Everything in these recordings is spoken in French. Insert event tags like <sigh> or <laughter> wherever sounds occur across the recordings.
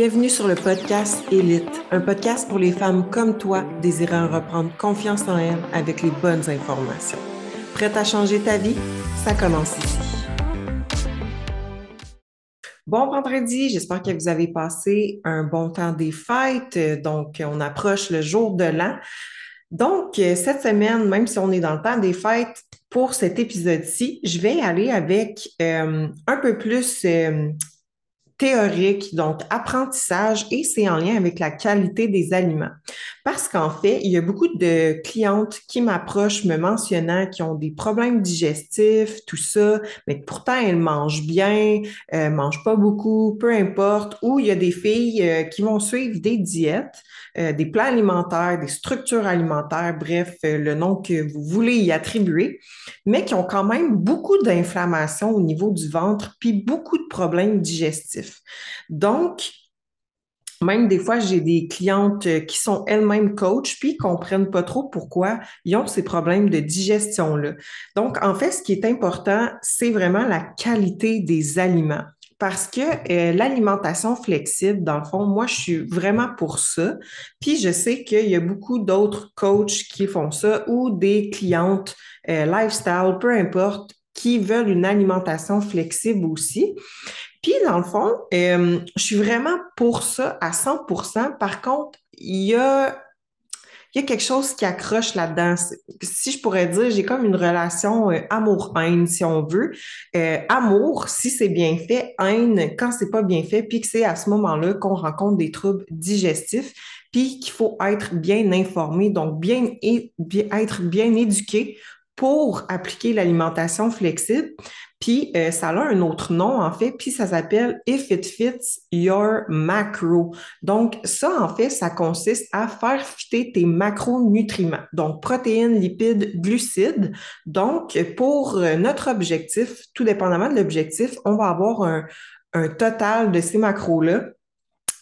Bienvenue sur le podcast Élite, un podcast pour les femmes comme toi désirant reprendre confiance en elles avec les bonnes informations. Prête à changer ta vie? Ça commence ici. Bon vendredi, j'espère que vous avez passé un bon temps des fêtes. Donc, on approche le jour de l'an. Donc, cette semaine, même si on est dans le temps des fêtes, pour cet épisode-ci, je vais aller avec euh, un peu plus euh, théorique, donc apprentissage, et c'est en lien avec la qualité des aliments. Parce qu'en fait, il y a beaucoup de clientes qui m'approchent me mentionnant qu'ils ont des problèmes digestifs, tout ça, mais pourtant elles mangent bien, euh, mangent pas beaucoup, peu importe, ou il y a des filles euh, qui vont suivre des diètes, euh, des plans alimentaires, des structures alimentaires, bref, euh, le nom que vous voulez y attribuer, mais qui ont quand même beaucoup d'inflammation au niveau du ventre, puis beaucoup de problèmes digestifs. Donc, même des fois, j'ai des clientes euh, qui sont elles-mêmes coach, puis comprennent pas trop pourquoi ils ont ces problèmes de digestion-là. Donc, en fait, ce qui est important, c'est vraiment la qualité des aliments. Parce que euh, l'alimentation flexible, dans le fond, moi, je suis vraiment pour ça. Puis je sais qu'il y a beaucoup d'autres coachs qui font ça ou des clientes euh, lifestyle, peu importe, qui veulent une alimentation flexible aussi. Puis, dans le fond, euh, je suis vraiment pour ça à 100% Par contre, il y a quelque chose qui accroche là-dedans. Si je pourrais dire, j'ai comme une relation euh, amour-haine, si on veut. Euh, amour, si c'est bien fait, haine, quand c'est pas bien fait, puis que c'est à ce moment-là qu'on rencontre des troubles digestifs, puis qu'il faut être bien informé, donc être bien éduqué pour appliquer l'alimentation flexible. Puis euh, ça a un autre nom en fait, puis ça s'appelle If it fits your macro. Donc ça en fait, ça consiste à faire fitter tes macronutriments, donc protéines, lipides, glucides. Donc pour euh, notre objectif, tout dépendamment de l'objectif, on va avoir un, un total de ces macros-là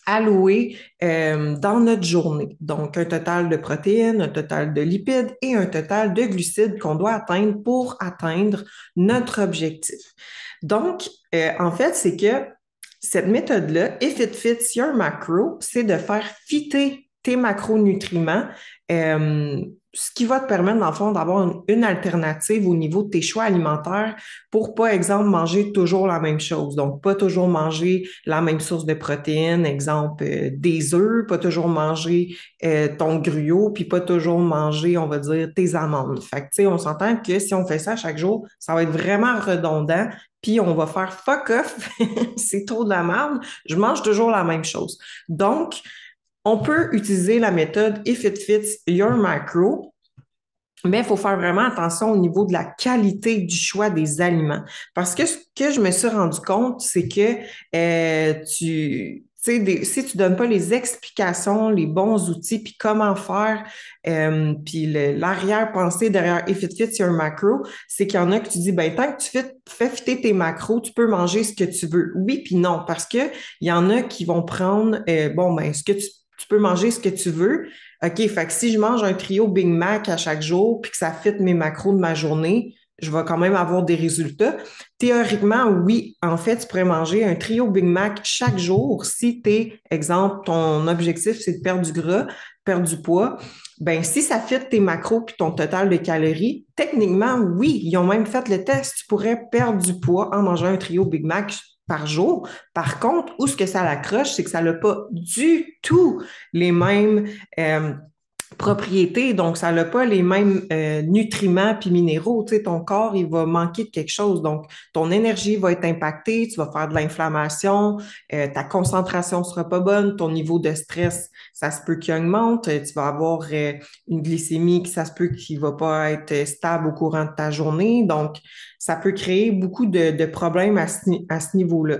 alloués euh, dans notre journée. Donc, un total de protéines, un total de lipides et un total de glucides qu'on doit atteindre pour atteindre notre objectif. Donc, euh, en fait, c'est que cette méthode-là, If It Fits Your Macro, c'est de faire fitter tes macronutriments euh, ce qui va te permettre, dans le fond, d'avoir une, alternative au niveau de tes choix alimentaires pour, par exemple, manger toujours la même chose. Donc, pas toujours manger la même source de protéines, exemple, euh, des œufs, pas toujours manger euh, ton gruau, puis pas toujours manger, on va dire, tes amandes. Fait que, tu sais, on s'entend que si on fait ça chaque jour, ça va être vraiment redondant, puis on va faire fuck off, <laughs> c'est trop de la merde, je mange toujours la même chose. Donc, on peut utiliser la méthode If it fits your macro, mais il faut faire vraiment attention au niveau de la qualité du choix des aliments. Parce que ce que je me suis rendu compte, c'est que euh, tu, des, si tu donnes pas les explications, les bons outils, puis comment faire, euh, puis l'arrière-pensée derrière If it fits your macro, c'est qu'il y en a que tu dis, ben tant que tu fais, fitter tes macros, tu peux manger ce que tu veux. Oui, puis non, parce que il y en a qui vont prendre, euh, bon, ben ce que tu tu peux manger ce que tu veux. OK, fait que si je mange un trio Big Mac à chaque jour puis que ça fit mes macros de ma journée, je vais quand même avoir des résultats. Théoriquement, oui, en fait, tu pourrais manger un trio Big Mac chaque jour si t'es, exemple, ton objectif, c'est de perdre du gras, perdre du poids. Ben, si ça fit tes macros puis ton total de calories, techniquement, oui, ils ont même fait le test. Tu pourrais perdre du poids en mangeant un trio Big Mac par jour. Par contre, où ce que ça l'accroche, c'est que ça n'a pas du tout les mêmes euh, propriétés, donc ça n'a pas les mêmes euh, nutriments puis minéraux. Tu sais, ton corps, il va manquer de quelque chose. Donc, ton énergie va être impactée, tu vas faire de l'inflammation, euh, ta concentration sera pas bonne, ton niveau de stress, ça se peut qu'il augmente, tu vas avoir une glycémie qui, ça se peut qu'il va pas être stable au courant de ta journée. Donc, ça peut créer beaucoup de, problèmes à ce, niveau-là.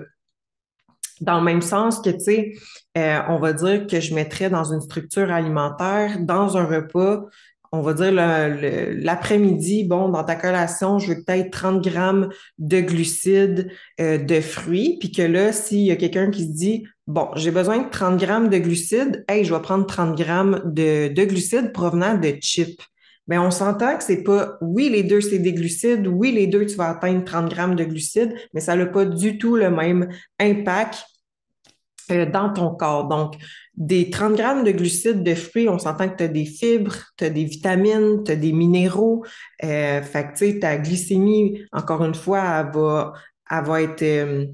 Dans le même sens que, tu sais, euh, on va dire que je mettrais dans une structure alimentaire, dans un repas, on va dire l'après-midi, bon, dans ta collation, je veux peut-être 30 grammes de glucides, euh, de fruits, puis que là, s'il y a quelqu'un qui se dit, bon, j'ai besoin de 30 grammes de glucides, hey, je vais prendre 30 grammes de, de glucides provenant de chips mais on s'entend que c'est pas, oui, les deux, c'est des glucides, oui, les deux, tu vas atteindre 30 grammes de glucides, mais ça n'a pas du tout le même impact euh, dans ton corps. Donc, des 30 grammes de glucides de fruits, on s'entend que tu as des fibres, tu as des vitamines, tu as des minéraux. Euh, fait que, tu sais, ta glycémie, encore une fois, elle va, elle va être, euh,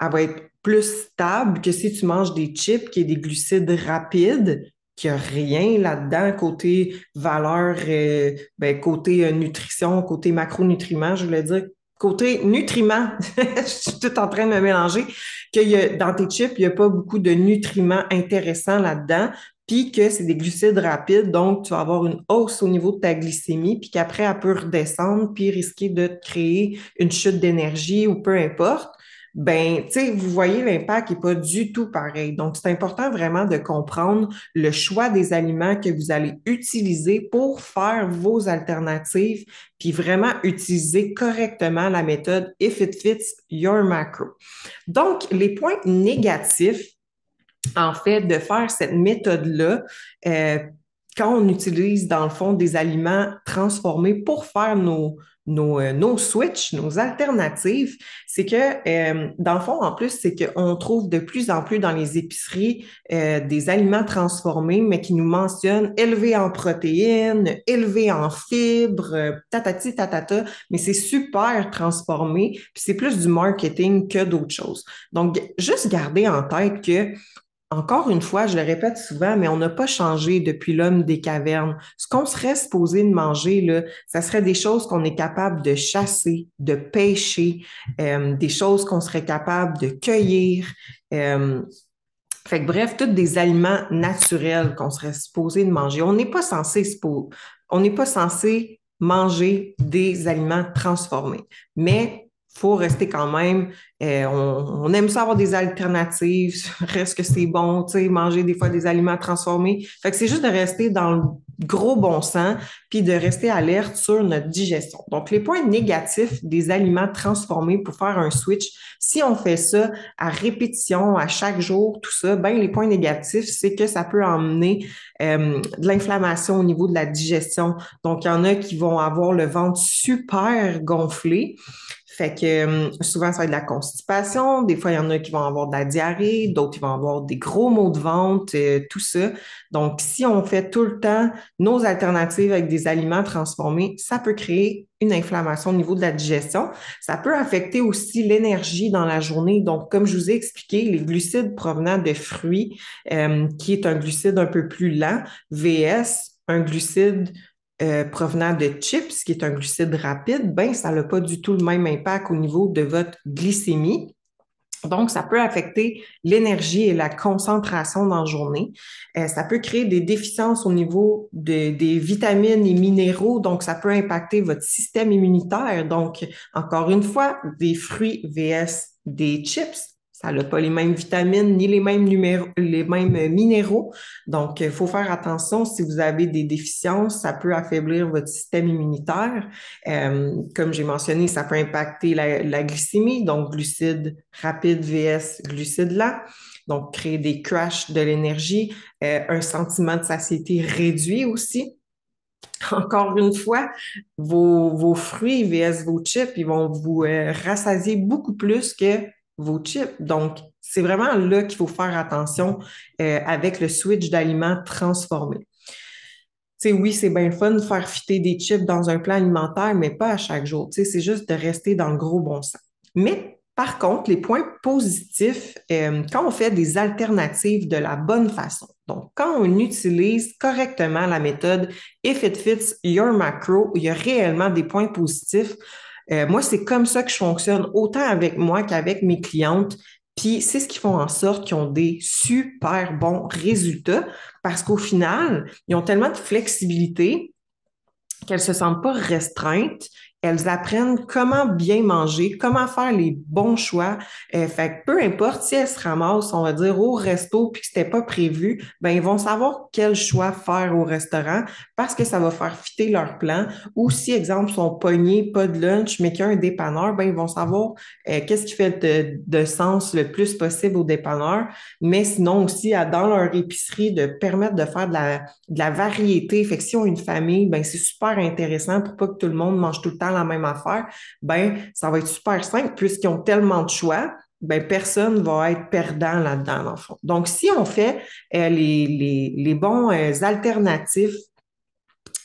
elle va être plus stable que si tu manges des chips, qui est des glucides rapides, qu'il n'y a rien là-dedans côté valeur, euh, ben, côté euh, nutrition, côté macronutriments, je voulais dire. Côté nutriments, <laughs> je suis tout en train de me mélanger, que y a, dans tes chips, il n'y a pas beaucoup de nutriments intéressants là-dedans, puis que c'est des glucides rapides, donc tu vas avoir une hausse au niveau de ta glycémie, puis qu'après, elle peut redescendre, puis risquer de te créer une chute d'énergie ou peu importe ben, tu sais, vous voyez, l'impact n'est pas du tout pareil. Donc, c'est important vraiment de comprendre le choix des aliments que vous allez utiliser pour faire vos alternatives, puis vraiment utiliser correctement la méthode If It Fits Your Macro. Donc, les points négatifs, en fait, de faire cette méthode-là, euh, quand on utilise, dans le fond, des aliments transformés pour faire nos, nos, euh, nos switches, nos alternatives, c'est que, euh, dans le fond, en plus, c'est qu'on trouve de plus en plus dans les épiceries euh, des aliments transformés, mais qui nous mentionnent élevés en protéines, élevés en fibres, tatati tatata, mais c'est super transformé, puis c'est plus du marketing que d'autres choses. Donc, juste garder en tête que encore une fois, je le répète souvent, mais on n'a pas changé depuis l'homme des cavernes. Ce qu'on serait supposé de manger, là, serait des choses qu'on est capable de chasser, de pêcher, euh, des choses qu'on serait capable de cueillir. Euh, fait bref, tous des aliments naturels qu'on serait supposé de manger. On n'est pas censé on n'est pas censé manger des aliments transformés. Mais faut rester quand même. Euh, on, aime ça avoir des alternatives. <laughs> Reste que c'est bon, tu sais, manger des fois des aliments transformés. Fait que c'est juste de rester dans le gros bon sens, puis de rester alerte sur notre digestion. Donc, les points négatifs des aliments transformés pour faire un switch, si on fait ça à répétition, à chaque jour, tout ça, ben les points négatifs, c'est que ça peut emmener euh, de l'inflammation au niveau de la digestion. Donc, il y en a qui vont avoir le ventre super gonflé. Fait que euh, souvent, ça va être de la constipation. Des fois, il y en a qui vont avoir de la diarrhée, d'autres qui vont avoir des gros maux de ventre, euh, tout ça. Donc, si on fait tout le temps nos alternatives avec des aliments transformés, ça peut créer une inflammation au niveau de la digestion. Ça peut affecter aussi l'énergie dans la journée. Donc, comme je vous ai expliqué, les glucides provenant de fruits, euh, qui est un glucide un peu plus lent, VS, un glucide euh, provenant de chips, qui est un glucide rapide, ben, ça n'a pas du tout le même impact au niveau de votre glycémie. Donc, ça peut affecter l'énergie et la concentration dans la journée. Euh, ça peut créer des déficiences au niveau des vitamines et minéraux. Donc, ça peut impacter votre système immunitaire. Donc, encore une fois, des fruits vs des chips, ça n'a pas les mêmes vitamines ni les mêmes, les mêmes minéraux. Donc, il faut faire attention. Si vous avez des déficiences, ça peut affaiblir votre système immunitaire. Euh, comme j'ai mentionné, ça peut impacter la, glycémie, donc glucides rapides vs glucides lents. Donc, créer des crashs de l'énergie, euh, un sentiment de satiété réduit aussi. Encore une fois, vos, fruits vs vos chips, ils vont vous euh, rassasier beaucoup plus que vos chips. Donc, c'est vraiment là qu'il faut faire attention euh, avec le switch d'aliments transformés. sais, oui, c'est bien fun de faire fitter des chips dans un plan alimentaire, mais pas à chaque jour. C'est juste de rester dans le gros bon sens. Mais par contre, les points positifs, euh, quand on fait des alternatives de la bonne façon, donc quand on utilise correctement la méthode If It Fits Your Macro, il y a réellement des points positifs euh, moi, c'est comme ça que je fonctionne, autant avec moi qu'avec mes clientes. Puis c'est ce qui font en sorte qu'ils ont des super bons résultats parce qu'au final, ils ont tellement de flexibilité qu'elles ne se sentent pas restreintes elles apprennent comment bien manger, comment faire les bons choix. Euh, fait que peu importe si elles se ramassent, on va dire, au resto puis que c'était pas prévu, ben ils vont savoir quel choix faire au restaurant parce que ça va faire fitter leur plan. Ou si, exemple, sont pognés, pas de lunch, mais qu'il y a un dépanneur, ben ils vont savoir euh, qu'est-ce qui fait de, sens le plus possible au dépanneur. Mais sinon aussi, dans leur épicerie, de permettre de faire de la, de la variété. Fait que si on a une famille, ben c'est super intéressant pour pas que tout le monde mange tout le temps la même affaire, ben ça va être super simple puisqu'ils ont tellement de choix. ben, personne va être perdant là-dedans, dans le fond. Donc, si on fait euh, les, les, les, bons euh, alternatifs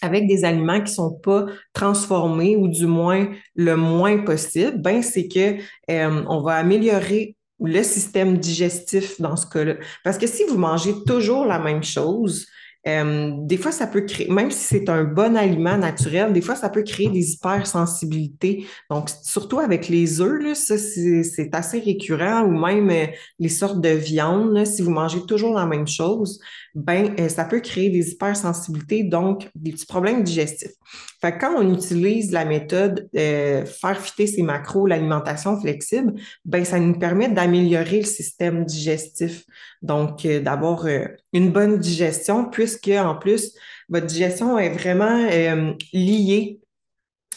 avec des aliments qui sont pas transformés ou du moins le moins possible, ben c'est que euh, on va améliorer le système digestif dans ce cas-là. Parce que si vous mangez toujours la même chose, euh, des fois, ça peut créer, même si c'est un bon aliment naturel, des fois, ça peut créer des hypersensibilités. Donc, surtout avec les œufs, là, ça, c'est assez récurrent, ou même euh, les sortes de viande, si vous mangez toujours la même chose, ben, euh, ça peut créer des hypersensibilités, donc des petits problèmes digestifs. Fait que quand on utilise la méthode faire fitter ses macros, l'alimentation flexible, ben, ça nous permet d'améliorer le système digestif. Donc, d'avoir une bonne digestion, puisque en plus, votre digestion est vraiment euh, liée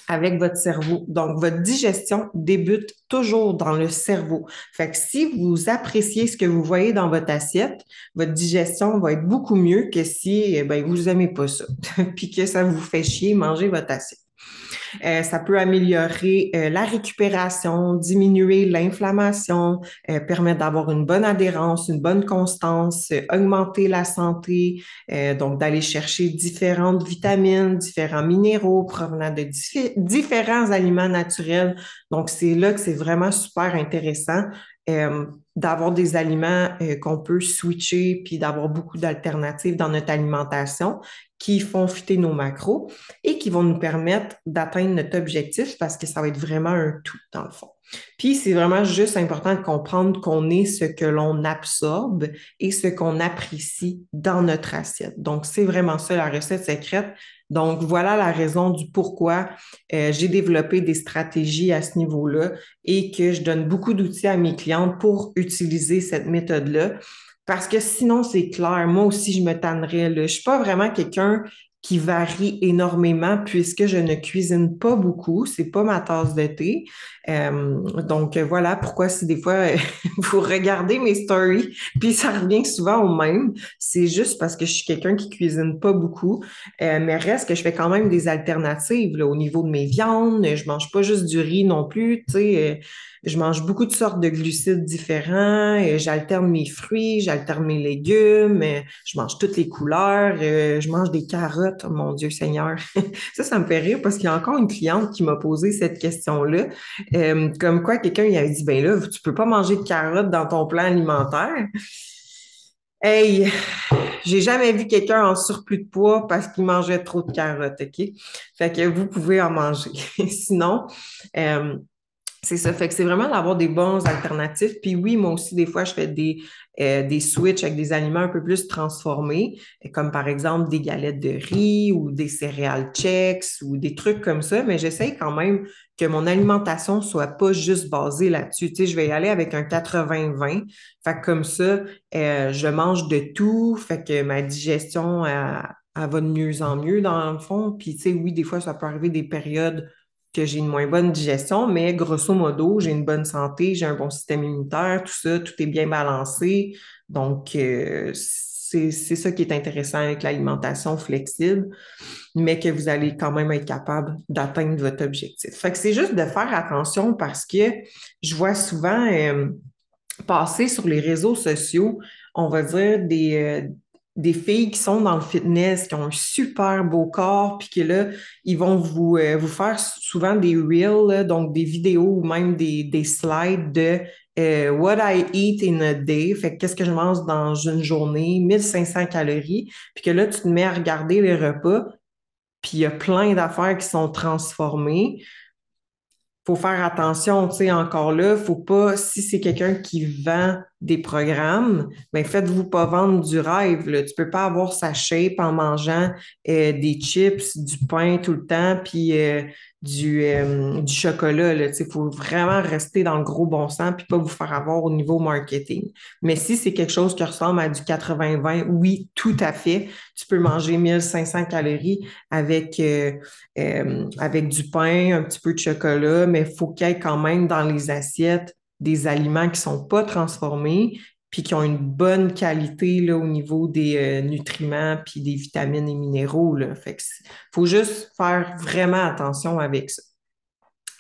avec votre cerveau. Donc, votre digestion débute toujours dans le cerveau. Fait que si vous appréciez ce que vous voyez dans votre assiette, votre digestion va être beaucoup mieux que si eh vous n'aimez pas ça, <laughs> puis que ça vous fait chier manger votre assiette. Euh, ça peut améliorer euh, la récupération, diminuer l'inflammation, euh, permettre d'avoir une bonne adhérence, une bonne constance, augmenter la santé, donc d'aller chercher différentes vitamines, différents minéraux provenant de différents aliments naturels. Donc, c'est là que c'est vraiment super intéressant. d'avoir des aliments qu'on peut switcher puis d'avoir beaucoup d'alternatives dans notre alimentation qui font fitter nos macros et qui vont nous permettre d'atteindre notre objectif parce que ça va être vraiment un tout dans le fond. Puis c'est vraiment juste important de comprendre qu'on est ce que l'on absorbe et ce qu'on apprécie dans notre assiette. Donc c'est vraiment ça la recette secrète. Donc voilà la raison du pourquoi euh, j'ai développé des stratégies à ce niveau-là et que je donne beaucoup d'outils à mes clientes pour utiliser cette méthode-là parce que sinon, c'est clair, moi aussi, je me tannerais. Là. Je ne suis pas vraiment quelqu'un qui varie énormément puisque je ne cuisine pas beaucoup. C'est pas ma tasse de thé. Euh, donc voilà pourquoi si des fois <laughs> vous regardez mes stories, puis ça revient souvent au même. C'est juste parce que je suis quelqu'un qui cuisine pas beaucoup, euh, mais reste que je fais quand même des alternatives au niveau de mes viandes. Je mange pas juste du riz non plus. Tu sais, euh, je mange beaucoup de sortes de glucides différents, et j'alterne mes fruits, j'alterne mes légumes, je mange toutes les couleurs, je mange des carottes, oh mon Dieu Seigneur. <laughs> ça, ça me fait rire parce qu'il y a encore une cliente qui m'a posé cette question-là. Euh, comme quoi, quelqu'un il avait dit, ben là, tu peux pas manger de carottes dans ton plan alimentaire. Hey, j'ai jamais vu quelqu'un en surplus de poids parce qu'il mangeait trop de carottes, OK? Fait que vous pouvez en manger. <laughs> Sinon, euh, c'est ça. Fait que c'est vraiment d'avoir des bons alternatifs. Puis oui, moi aussi, des fois, je fais des, euh, des switches avec des aliments un peu plus transformés, comme par exemple des galettes de riz ou des céréales checks ou des trucs comme ça. Mais j'essaye quand même que mon alimentation soit pas juste basée là-dessus. Tu sais, je vais y aller avec un 80-20. Fait que comme ça, euh, je mange de tout. Fait que ma digestion, elle, elle va de mieux en mieux dans le fond. Puis tu sais, oui, des fois, ça peut arriver des périodes que j'ai une moins bonne digestion, mais grosso modo, j'ai une bonne santé, j'ai un bon système immunitaire, tout ça, tout est bien balancé. Donc, euh, c'est ça qui est intéressant avec l'alimentation flexible, mais que vous allez quand même être capable d'atteindre votre objectif. Fait que c'est juste de faire attention parce que je vois souvent euh, passer sur les réseaux sociaux, on va dire des, euh, des filles qui sont dans le fitness, qui ont un super beau corps, puis que là, ils vont vous, euh, vous faire souvent des reels, donc des vidéos ou même des, des slides de euh, What I eat in a day, fait qu'est-ce que je mange dans une journée, 1500 calories, puis que là, tu te mets à regarder les repas, puis il y a plein d'affaires qui sont transformées faut faire attention, tu sais, encore là, faut pas, si c'est quelqu'un qui vend des programmes, ben faites-vous pas vendre du rêve. Là. Tu peux pas avoir sa shape en mangeant euh, des chips, du pain tout le temps, puis euh, du, euh, du chocolat. Il faut vraiment rester dans le gros bon sens puis pas vous faire avoir au niveau marketing. Mais si c'est quelque chose qui ressemble à du 80-20, oui, tout à fait. Tu peux manger 1500 calories avec, euh, euh, avec du pain, un petit peu de chocolat, mais il faut qu'il y ait quand même dans les assiettes des aliments qui ne sont pas transformés puis qui ont une bonne qualité là, au niveau des euh, nutriments puis des vitamines et minéraux. Là. Fait faut juste faire vraiment attention avec ça.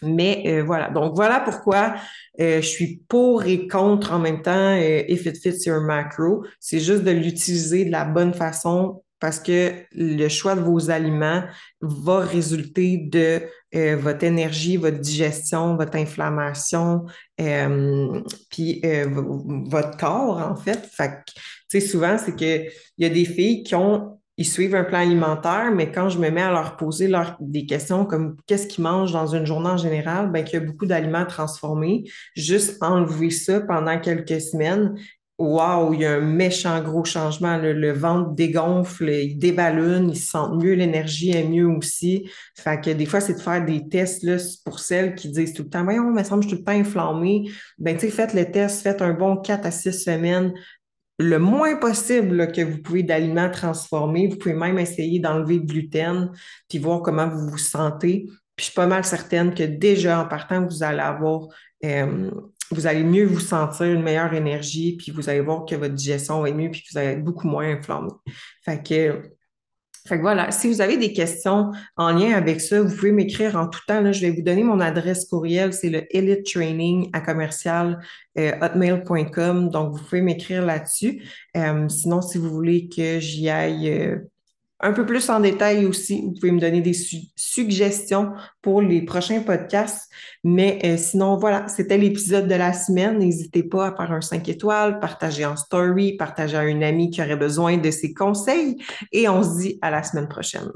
Mais euh, voilà, donc voilà pourquoi euh, je suis pour et contre en même temps euh, if it fits your macro. C'est juste de l'utiliser de la bonne façon parce que le choix de vos aliments va résulter de votre énergie, votre digestion, votre inflammation, puis votre corps en fait. Fait tu sais, souvent c'est que il y a des filles qui ont ils suivent un plan alimentaire, mais quand je me mets à leur poser leur, des questions comme qu'est-ce qu'ils mangent dans une journée en général, ben, qu'il y a beaucoup d'aliments transformés, juste enlever ça pendant quelques semaines. Waouh, il y a un méchant gros changement. Le, ventre dégonfle, il déballonne, ils sentent mieux, l'énergie est mieux aussi. Fait que des fois, c'est de faire des tests là, pour celles qui disent tout le temps, voyons, me semble que je suis tout le temps inflammée. Ben, tu sais, faites le test, faites un bon 4 à 6 semaines, le moins possible que vous pouvez d'aliments transformés. Vous pouvez même essayer d'enlever le gluten, puis voir comment vous vous sentez. Puis je suis pas mal certaine que déjà en partant, vous allez avoir, euh, vous allez mieux vous sentir, une meilleure énergie, puis vous allez voir que votre digestion va être mieux, puis vous allez être beaucoup moins inflammé. Fait que fait que voilà, si vous avez des questions en lien avec ça, vous pouvez m'écrire en tout temps. Là, je vais vous donner mon adresse courriel, c'est le elite training à commercial euh, hotmail.com. Donc, vous pouvez m'écrire là-dessus. Euh, sinon, si vous voulez que j'y aille euh, un peu plus en détail aussi. Vous pouvez me donner des suggestions pour les prochains podcasts. Mais euh, sinon, voilà, c'était l'épisode de la semaine. N'hésitez pas à faire un 5 étoiles, partager en story, partager à une amie qui aurait besoin de ses conseils. Et on se dit à la semaine prochaine.